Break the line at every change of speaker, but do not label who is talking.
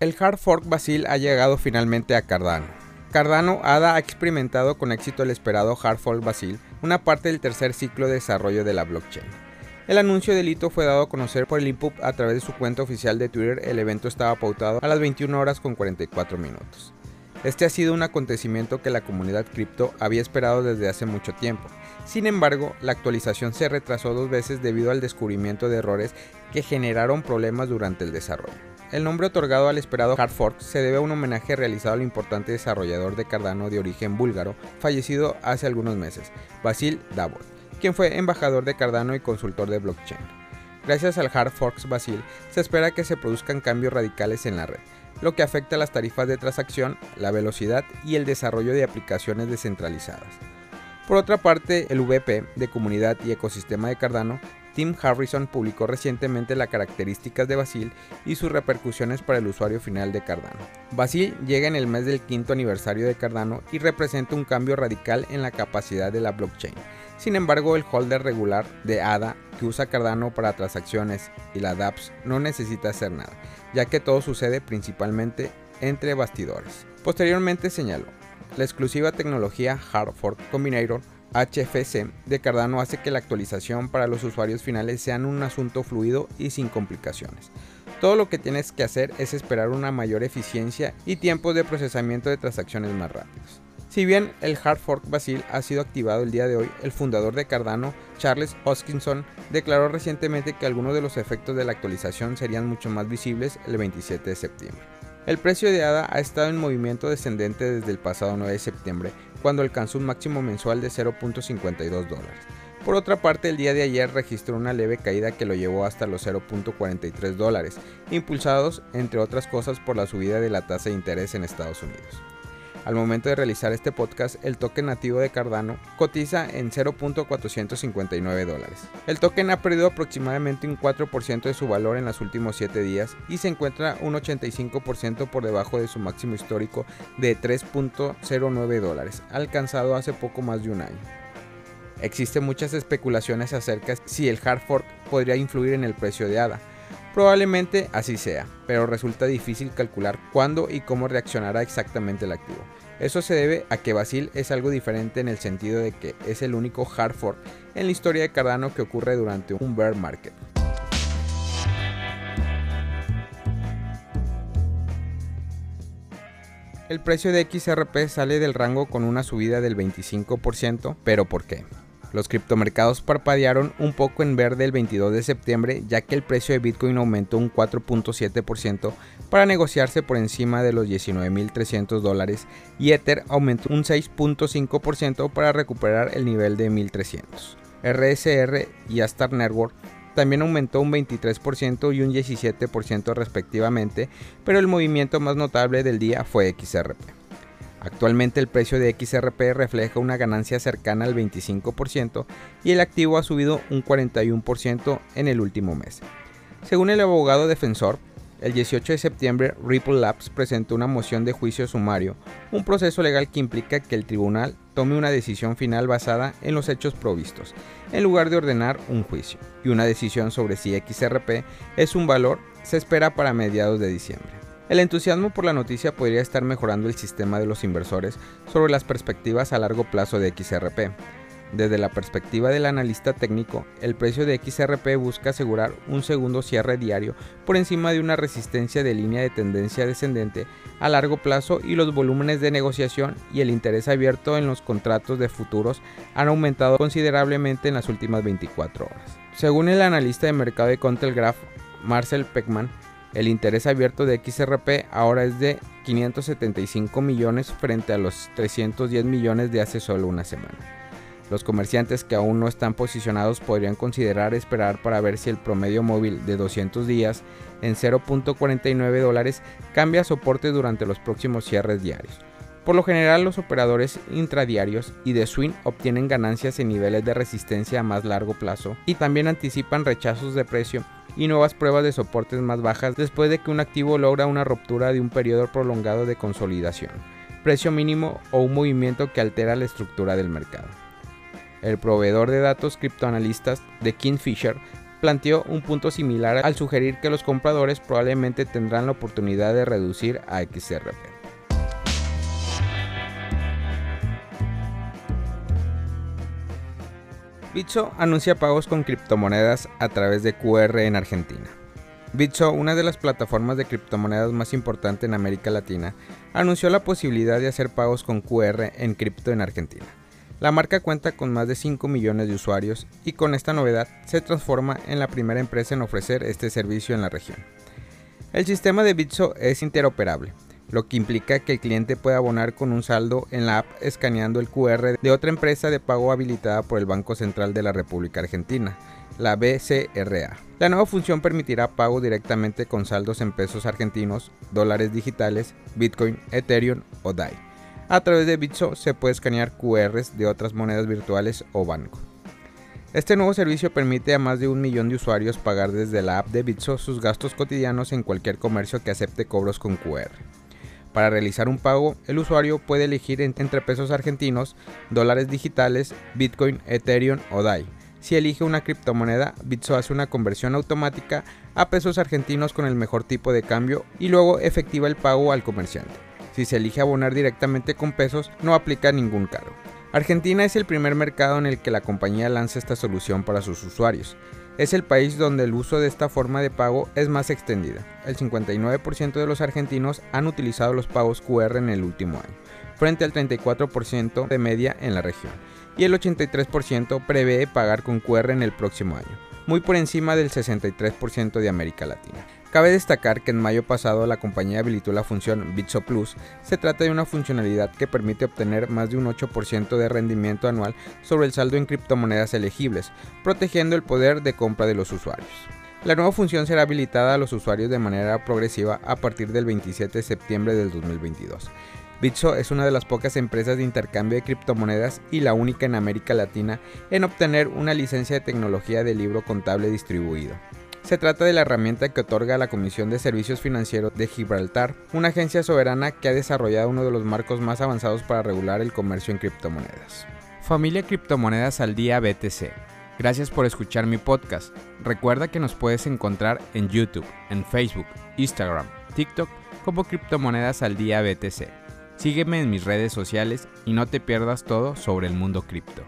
El hard fork Basil ha llegado finalmente a Cardano. Cardano ADA ha experimentado con éxito el esperado hard fork Basil, una parte del tercer ciclo de desarrollo de la blockchain. El anuncio del hito fue dado a conocer por el INPUB a través de su cuenta oficial de Twitter. El evento estaba pautado a las 21 horas con 44 minutos. Este ha sido un acontecimiento que la comunidad cripto había esperado desde hace mucho tiempo. Sin embargo, la actualización se retrasó dos veces debido al descubrimiento de errores que generaron problemas durante el desarrollo. El nombre otorgado al esperado hard fork se debe a un homenaje realizado al importante desarrollador de Cardano de origen búlgaro, fallecido hace algunos meses, Basil Davor, quien fue embajador de Cardano y consultor de blockchain. Gracias al hard forks Basil, se espera que se produzcan cambios radicales en la red, lo que afecta a las tarifas de transacción, la velocidad y el desarrollo de aplicaciones descentralizadas. Por otra parte, el VP de comunidad y ecosistema de Cardano Tim Harrison publicó recientemente las características de Basil y sus repercusiones para el usuario final de Cardano. Basil llega en el mes del quinto aniversario de Cardano y representa un cambio radical en la capacidad de la blockchain. Sin embargo, el holder regular de ADA que usa Cardano para transacciones y la dApps no necesita hacer nada, ya que todo sucede principalmente entre bastidores. Posteriormente señaló, la exclusiva tecnología Hard Fork Combinator HFC de Cardano hace que la actualización para los usuarios finales sean un asunto fluido y sin complicaciones. Todo lo que tienes que hacer es esperar una mayor eficiencia y tiempos de procesamiento de transacciones más rápidos. Si bien el hard fork Basil ha sido activado el día de hoy, el fundador de Cardano, Charles Hoskinson, declaró recientemente que algunos de los efectos de la actualización serían mucho más visibles el 27 de septiembre. El precio de ADA ha estado en movimiento descendente desde el pasado 9 de septiembre cuando alcanzó un máximo mensual de 0.52 dólares. Por otra parte, el día de ayer registró una leve caída que lo llevó hasta los 0.43 dólares, impulsados entre otras cosas por la subida de la tasa de interés en Estados Unidos. Al momento de realizar este podcast, el token nativo de Cardano cotiza en 0.459 dólares. El token ha perdido aproximadamente un 4% de su valor en los últimos 7 días y se encuentra un 85% por debajo de su máximo histórico de 3.09 dólares, alcanzado hace poco más de un año. Existen muchas especulaciones acerca si el hard fork podría influir en el precio de ADA, Probablemente así sea, pero resulta difícil calcular cuándo y cómo reaccionará exactamente el activo. Eso se debe a que Basil es algo diferente en el sentido de que es el único hard fork en la historia de Cardano que ocurre durante un bear market. El precio de XRP sale del rango con una subida del 25%, pero ¿por qué? Los criptomercados parpadearon un poco en verde el 22 de septiembre ya que el precio de Bitcoin aumentó un 4.7% para negociarse por encima de los 19.300 dólares y Ether aumentó un 6.5% para recuperar el nivel de 1.300. RSR y Astar Network también aumentó un 23% y un 17% respectivamente, pero el movimiento más notable del día fue XRP. Actualmente el precio de XRP refleja una ganancia cercana al 25% y el activo ha subido un 41% en el último mes. Según el abogado defensor, el 18 de septiembre Ripple Labs presentó una moción de juicio sumario, un proceso legal que implica que el tribunal tome una decisión final basada en los hechos provistos, en lugar de ordenar un juicio, y una decisión sobre si XRP es un valor se espera para mediados de diciembre. El entusiasmo por la noticia podría estar mejorando el sistema de los inversores sobre las perspectivas a largo plazo de XRP. Desde la perspectiva del analista técnico, el precio de XRP busca asegurar un segundo cierre diario por encima de una resistencia de línea de tendencia descendente a largo plazo y los volúmenes de negociación y el interés abierto en los contratos de futuros han aumentado considerablemente en las últimas 24 horas. Según el analista de mercado de Contelgraph, Marcel Peckman, el interés abierto de XRP ahora es de 575 millones frente a los 310 millones de hace solo una semana. Los comerciantes que aún no están posicionados podrían considerar esperar para ver si el promedio móvil de 200 días en 0.49 dólares cambia soporte durante los próximos cierres diarios. Por lo general los operadores intradiarios y de swing obtienen ganancias en niveles de resistencia a más largo plazo y también anticipan rechazos de precio y nuevas pruebas de soportes más bajas después de que un activo logra una ruptura de un periodo prolongado de consolidación, precio mínimo o un movimiento que altera la estructura del mercado. El proveedor de datos criptoanalistas de Kingfisher planteó un punto similar al sugerir que los compradores probablemente tendrán la oportunidad de reducir a XRP. Bitso anuncia pagos con criptomonedas a través de QR en Argentina. Bitso, una de las plataformas de criptomonedas más importantes en América Latina, anunció la posibilidad de hacer pagos con QR en cripto en Argentina. La marca cuenta con más de 5 millones de usuarios y con esta novedad se transforma en la primera empresa en ofrecer este servicio en la región. El sistema de Bitso es interoperable, lo que implica que el cliente puede abonar con un saldo en la app escaneando el QR de otra empresa de pago habilitada por el Banco Central de la República Argentina, la BCRA. La nueva función permitirá pago directamente con saldos en pesos argentinos, dólares digitales, Bitcoin, Ethereum o DAI. A través de Bitso se puede escanear QRs de otras monedas virtuales o banco. Este nuevo servicio permite a más de un millón de usuarios pagar desde la app de Bitso sus gastos cotidianos en cualquier comercio que acepte cobros con QR. Para realizar un pago, el usuario puede elegir entre pesos argentinos, dólares digitales, Bitcoin, Ethereum o DAI. Si elige una criptomoneda, Bitso hace una conversión automática a pesos argentinos con el mejor tipo de cambio y luego efectiva el pago al comerciante. Si se elige abonar directamente con pesos, no aplica ningún cargo. Argentina es el primer mercado en el que la compañía lanza esta solución para sus usuarios es el país donde el uso de esta forma de pago es más extendida. El 59% de los argentinos han utilizado los pagos QR en el último año, frente al 34% de media en la región, y el 83% prevé pagar con QR en el próximo año, muy por encima del 63% de América Latina. Cabe destacar que en mayo pasado la compañía habilitó la función Bitso Plus. Se trata de una funcionalidad que permite obtener más de un 8% de rendimiento anual sobre el saldo en criptomonedas elegibles, protegiendo el poder de compra de los usuarios. La nueva función será habilitada a los usuarios de manera progresiva a partir del 27 de septiembre del 2022. Bitso es una de las pocas empresas de intercambio de criptomonedas y la única en América Latina en obtener una licencia de tecnología de libro contable distribuido. Se trata de la herramienta que otorga la Comisión de Servicios Financieros de Gibraltar, una agencia soberana que ha desarrollado uno de los marcos más avanzados para regular el comercio en criptomonedas. Familia Criptomonedas al Día BTC. Gracias por escuchar mi podcast. Recuerda que nos puedes encontrar en YouTube, en Facebook, Instagram, TikTok como Criptomonedas al Día BTC. Sígueme en mis redes sociales y no te pierdas todo sobre el mundo cripto.